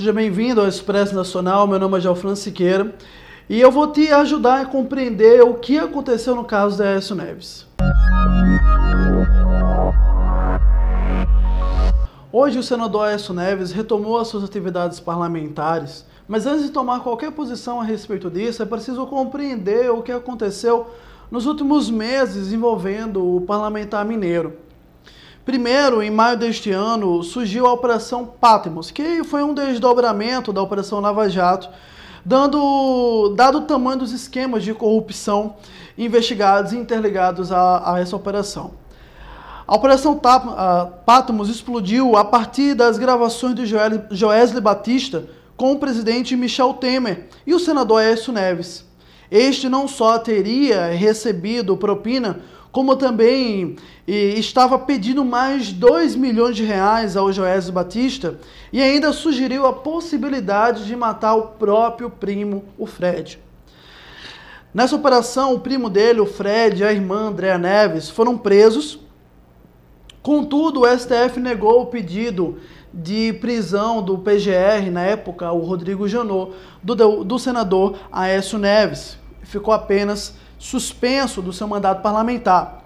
Seja bem-vindo ao Expresso Nacional. Meu nome é Gelfran Siqueira e eu vou te ajudar a compreender o que aconteceu no caso da Aécio Neves. Hoje, o senador Aécio Neves retomou as suas atividades parlamentares, mas antes de tomar qualquer posição a respeito disso, é preciso compreender o que aconteceu nos últimos meses envolvendo o parlamentar mineiro. Primeiro, em maio deste ano, surgiu a Operação Patmos, que foi um desdobramento da Operação Lava Jato, dando, dado o tamanho dos esquemas de corrupção investigados e interligados a, a essa operação. A Operação Patmos explodiu a partir das gravações de Joesley Batista com o presidente Michel Temer e o senador Aécio Neves. Este não só teria recebido propina, como também estava pedindo mais 2 milhões de reais ao Joésio Batista e ainda sugeriu a possibilidade de matar o próprio primo, o Fred. Nessa operação, o primo dele, o Fred, e a irmã Andréa Neves foram presos. Contudo, o STF negou o pedido de prisão do PGR, na época, o Rodrigo Janot, do, do senador Aécio Neves. Ficou apenas suspenso do seu mandato parlamentar.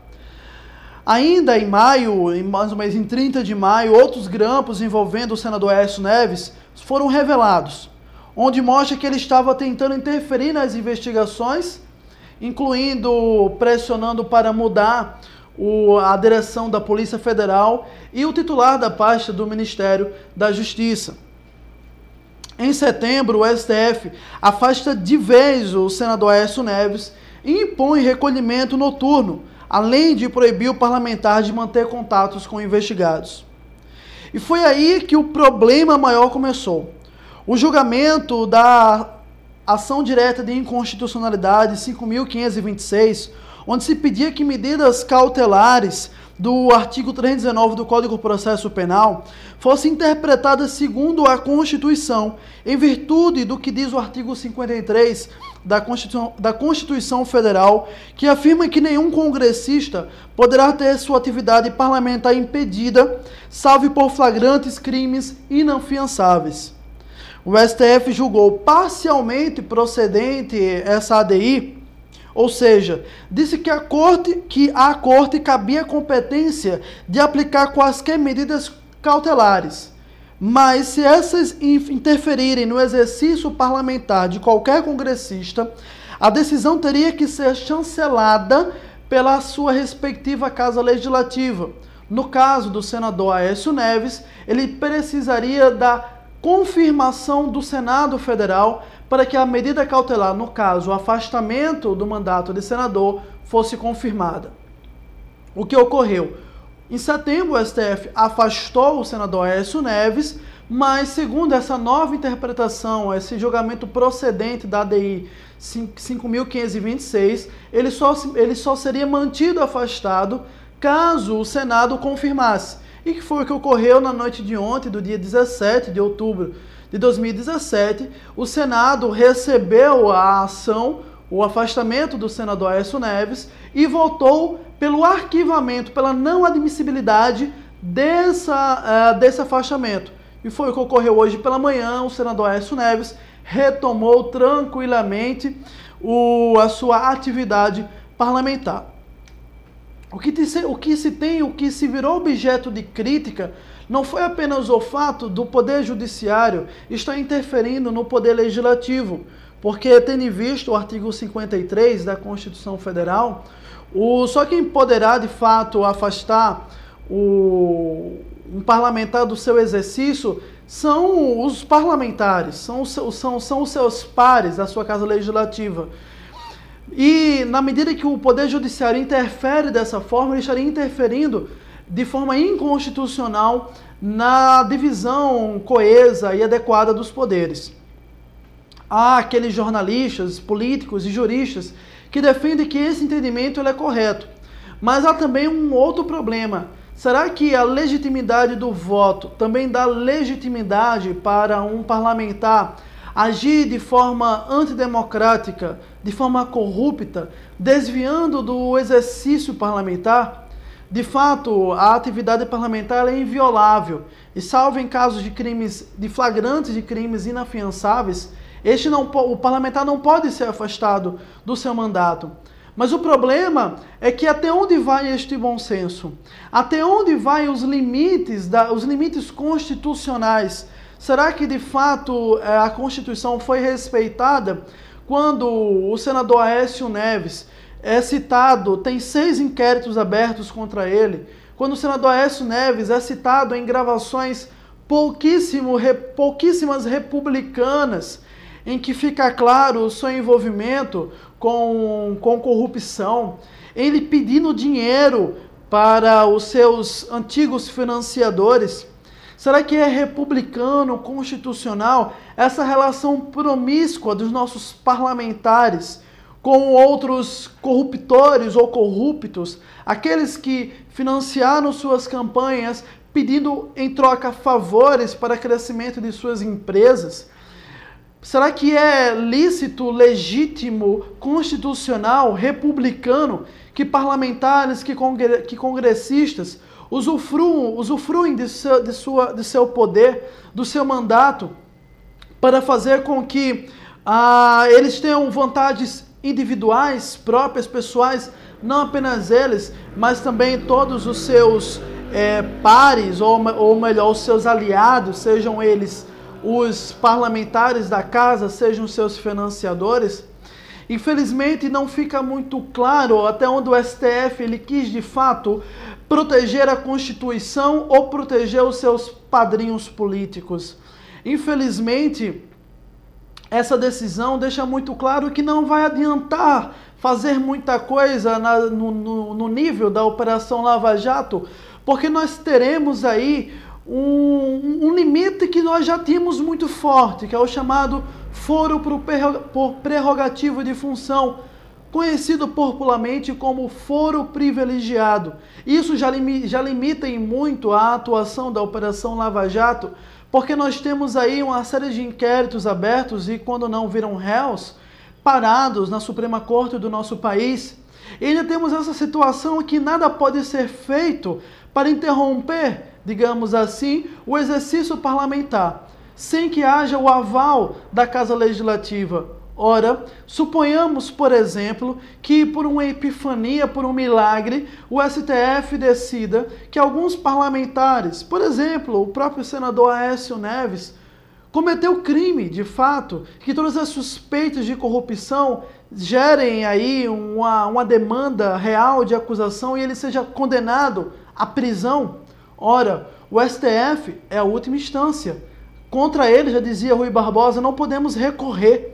Ainda em maio, em mais ou menos em 30 de maio, outros grampos envolvendo o senador Aécio Neves foram revelados, onde mostra que ele estava tentando interferir nas investigações, incluindo pressionando para mudar o, a direção da Polícia Federal e o titular da pasta do Ministério da Justiça. Em setembro, o STF afasta de vez o senador Aécio Neves impõe recolhimento noturno, além de proibir o parlamentar de manter contatos com investigados. E foi aí que o problema maior começou. O julgamento da ação direta de inconstitucionalidade 5.526, onde se pedia que medidas cautelares do artigo 319 do Código de Processo Penal fosse interpretada segundo a Constituição, em virtude do que diz o artigo 53 da Constituição, da Constituição Federal, que afirma que nenhum congressista poderá ter sua atividade parlamentar impedida, salvo por flagrantes crimes inafiançáveis. O STF julgou parcialmente procedente essa ADI ou seja, disse que a corte que a corte cabia competência de aplicar quaisquer medidas cautelares. Mas se essas interferirem no exercício parlamentar de qualquer congressista, a decisão teria que ser chancelada pela sua respectiva casa legislativa. No caso do senador Aécio Neves, ele precisaria da confirmação do Senado Federal para que a medida cautelar, no caso, o afastamento do mandato de senador, fosse confirmada. O que ocorreu? Em setembro, o STF afastou o senador Aécio Neves, mas, segundo essa nova interpretação, esse julgamento procedente da ADI 5.526, ele só, ele só seria mantido afastado caso o Senado confirmasse. E que foi o que ocorreu na noite de ontem, do dia 17 de outubro de 2017, o Senado recebeu a ação, o afastamento do senador Aécio Neves e votou pelo arquivamento, pela não admissibilidade dessa, uh, desse afastamento. E foi o que ocorreu hoje pela manhã, o senador Aécio Neves retomou tranquilamente o, a sua atividade parlamentar. O que, te, o que se tem, o que se virou objeto de crítica não foi apenas o fato do Poder Judiciário estar interferindo no Poder Legislativo, porque, tendo visto o artigo 53 da Constituição Federal, o, só quem poderá de fato afastar o, um parlamentar do seu exercício são os parlamentares, são, são, são os seus pares da sua casa legislativa. E na medida que o Poder Judiciário interfere dessa forma, ele estaria interferindo de forma inconstitucional na divisão coesa e adequada dos poderes. Há aqueles jornalistas, políticos e juristas que defendem que esse entendimento é correto. Mas há também um outro problema. Será que a legitimidade do voto também dá legitimidade para um parlamentar agir de forma antidemocrática, de forma corrupta, desviando do exercício parlamentar? de fato, a atividade parlamentar é inviolável e salvo em casos de crimes, de flagrantes de crimes inafiançáveis, este não, o parlamentar não pode ser afastado do seu mandato. Mas o problema é que até onde vai este bom senso? Até onde vai os limites, da, os limites constitucionais? Será que de fato é, a Constituição foi respeitada quando o senador Aécio Neves é citado, tem seis inquéritos abertos contra ele, quando o senador Aécio Neves é citado em gravações pouquíssimo, pouquíssimas republicanas, em que fica claro o seu envolvimento com, com corrupção, ele pedindo dinheiro para os seus antigos financiadores. Será que é republicano, constitucional, essa relação promíscua dos nossos parlamentares com outros corruptores ou corruptos, aqueles que financiaram suas campanhas pedindo em troca favores para crescimento de suas empresas? Será que é lícito, legítimo, constitucional, republicano que parlamentares, que, congre que congressistas usufruem de seu, de, sua, de seu poder, do seu mandato, para fazer com que ah, eles tenham vontades individuais, próprias, pessoais, não apenas eles, mas também todos os seus é, pares, ou, ou melhor, os seus aliados, sejam eles os parlamentares da casa sejam seus financiadores? Infelizmente não fica muito claro até onde o STF ele quis de fato proteger a Constituição ou proteger os seus padrinhos políticos. Infelizmente, essa decisão deixa muito claro que não vai adiantar fazer muita coisa na, no, no, no nível da Operação Lava Jato, porque nós teremos aí um, um limite que nós já tínhamos muito forte, que é o chamado foro por prerrogativo de função, conhecido popularmente como foro privilegiado. Isso já, já limita em muito a atuação da Operação Lava Jato, porque nós temos aí uma série de inquéritos abertos e, quando não viram réus, parados na Suprema Corte do nosso país. E ainda temos essa situação que nada pode ser feito para interromper digamos assim, o exercício parlamentar, sem que haja o aval da Casa Legislativa. Ora, suponhamos, por exemplo, que por uma epifania, por um milagre, o STF decida que alguns parlamentares, por exemplo, o próprio senador Aécio Neves, cometeu crime, de fato, que todas as suspeitas de corrupção gerem aí uma, uma demanda real de acusação e ele seja condenado à prisão. Ora, o STF é a última instância. Contra ele, já dizia Rui Barbosa, não podemos recorrer.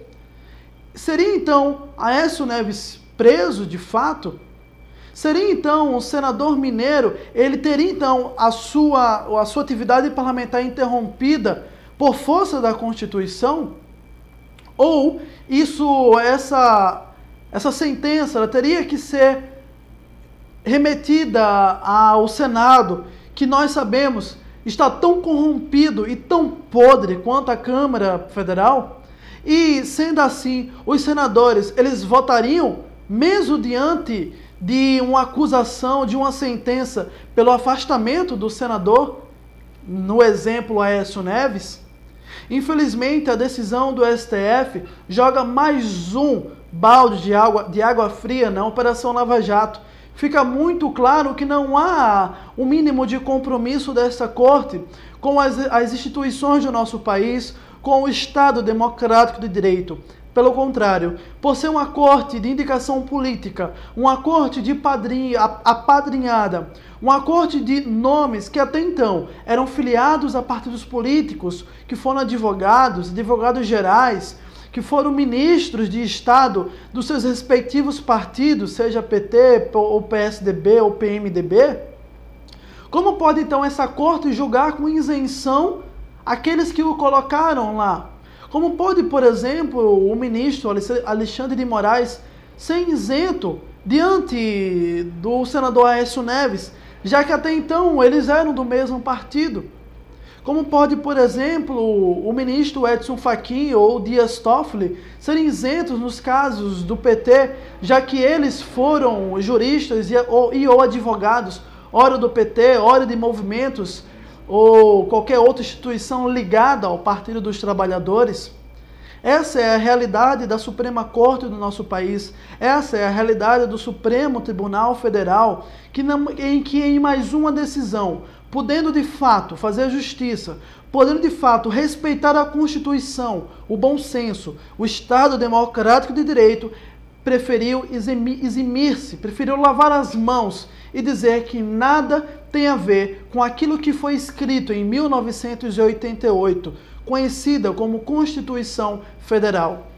Seria então Aécio Neves preso de fato? Seria então o senador mineiro, ele teria então a sua, a sua atividade parlamentar interrompida por força da Constituição? Ou isso, essa, essa sentença, ela teria que ser remetida ao Senado que nós sabemos está tão corrompido e tão podre quanto a Câmara Federal? E sendo assim, os senadores, eles votariam mesmo diante de uma acusação, de uma sentença pelo afastamento do senador, no exemplo Aécio Neves? Infelizmente, a decisão do STF joga mais um balde de água, de água fria na Operação Lava Jato fica muito claro que não há o um mínimo de compromisso dessa corte com as, as instituições do nosso país, com o Estado democrático de direito. Pelo contrário, por ser uma corte de indicação política, uma corte de padrinha, apadrinhada, uma corte de nomes que até então eram filiados a partidos políticos, que foram advogados, advogados gerais, que foram ministros de Estado dos seus respectivos partidos, seja PT, ou PSDB ou PMDB, como pode então essa corte julgar com isenção aqueles que o colocaram lá? Como pode, por exemplo, o ministro Alexandre de Moraes ser isento diante do senador Aécio Neves, já que até então eles eram do mesmo partido? Como pode, por exemplo, o ministro Edson Fachin ou Dias Toffoli serem isentos nos casos do PT, já que eles foram juristas e ou, ou advogados ora do PT, ora de movimentos ou qualquer outra instituição ligada ao Partido dos Trabalhadores. Essa é a realidade da Suprema Corte do nosso país. Essa é a realidade do Supremo Tribunal Federal, que em que em mais uma decisão, podendo de fato fazer justiça, podendo de fato respeitar a Constituição, o bom senso, o Estado democrático de direito, preferiu eximir-se, preferiu lavar as mãos e dizer que nada tem a ver com aquilo que foi escrito em 1988 conhecida como Constituição Federal.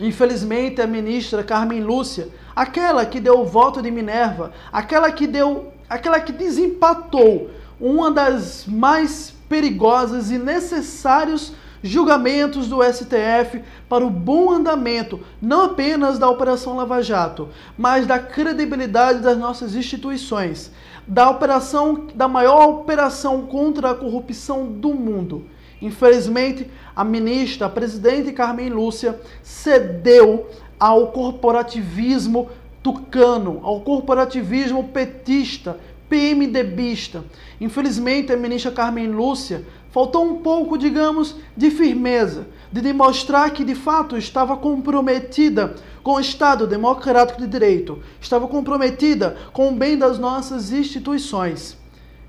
Infelizmente, a ministra Carmen Lúcia, aquela que deu o voto de Minerva, aquela que deu, aquela que desempatou uma das mais perigosas e necessários julgamentos do STF para o bom andamento, não apenas da Operação Lava Jato, mas da credibilidade das nossas instituições, da operação, da maior operação contra a corrupção do mundo. Infelizmente, a ministra, a presidente Carmen Lúcia, cedeu ao corporativismo tucano, ao corporativismo petista, PMDBista. Infelizmente, a ministra Carmen Lúcia faltou um pouco, digamos, de firmeza, de demonstrar que de fato estava comprometida com o Estado democrático de direito, estava comprometida com o bem das nossas instituições.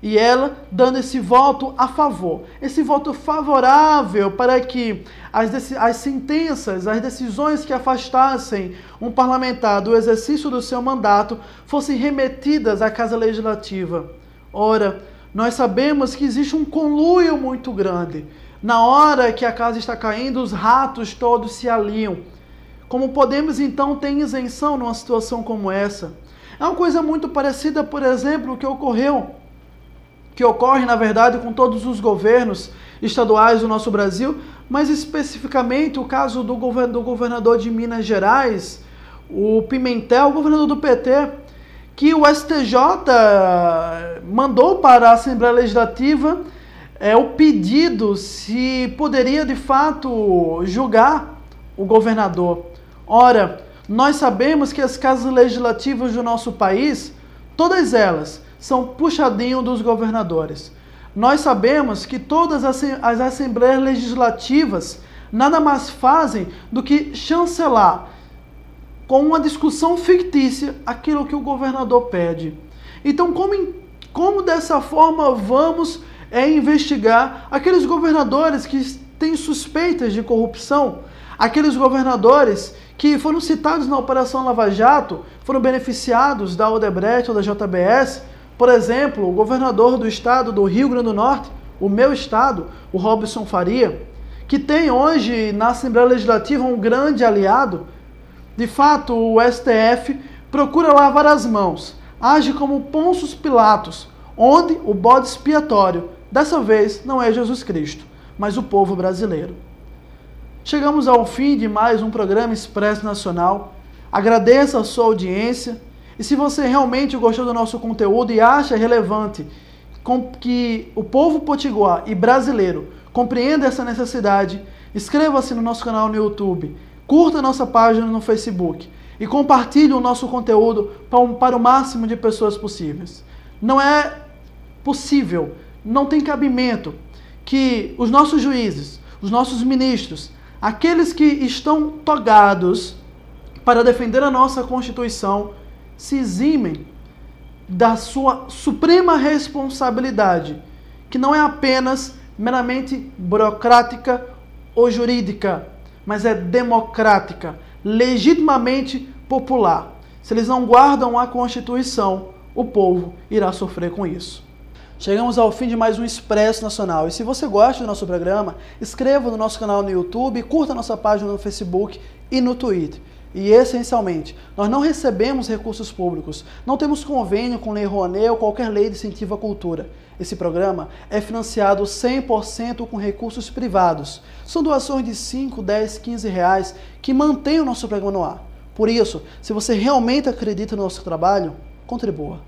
E ela dando esse voto a favor, esse voto favorável para que as, as sentenças, as decisões que afastassem um parlamentar do exercício do seu mandato fossem remetidas à Casa Legislativa. Ora, nós sabemos que existe um conluio muito grande. Na hora que a casa está caindo, os ratos todos se aliam. Como podemos então ter isenção numa situação como essa? É uma coisa muito parecida, por exemplo, que ocorreu que ocorre, na verdade, com todos os governos estaduais do nosso Brasil, mas especificamente o caso do, do governador de Minas Gerais, o Pimentel, governador do PT, que o STJ mandou para a Assembleia Legislativa é, o pedido se poderia de fato julgar o governador. Ora, nós sabemos que as casas legislativas do nosso país, todas elas, são puxadinho dos governadores. Nós sabemos que todas as assembleias legislativas nada mais fazem do que chancelar com uma discussão fictícia aquilo que o governador pede. Então, como, como dessa forma vamos é, investigar aqueles governadores que têm suspeitas de corrupção, aqueles governadores que foram citados na Operação Lava Jato, foram beneficiados da Odebrecht ou da JBS, por exemplo, o governador do estado do Rio Grande do Norte, o meu estado, o Robson Faria, que tem hoje na Assembleia Legislativa um grande aliado, de fato, o STF procura lavar as mãos, age como Ponços Pilatos, onde o bode expiatório, dessa vez, não é Jesus Cristo, mas o povo brasileiro. Chegamos ao fim de mais um programa Expresso Nacional. Agradeço a sua audiência e se você realmente gostou do nosso conteúdo e acha relevante que o povo potiguar e brasileiro compreenda essa necessidade, inscreva-se no nosso canal no YouTube, curta nossa página no Facebook e compartilhe o nosso conteúdo para o máximo de pessoas possíveis. Não é possível, não tem cabimento que os nossos juízes, os nossos ministros, aqueles que estão togados para defender a nossa Constituição, se eximem da sua suprema responsabilidade, que não é apenas meramente burocrática ou jurídica, mas é democrática, legitimamente popular. Se eles não guardam a Constituição, o povo irá sofrer com isso. Chegamos ao fim de mais um Expresso Nacional. E se você gosta do nosso programa, inscreva no nosso canal no YouTube, curta nossa página no Facebook e no Twitter. E essencialmente, nós não recebemos recursos públicos, não temos convênio com Lei Rouanet ou qualquer lei de incentivo à cultura. Esse programa é financiado 100% com recursos privados. São doações de 5, 10, 15 reais que mantêm o nosso programa no ar. Por isso, se você realmente acredita no nosso trabalho, contribua.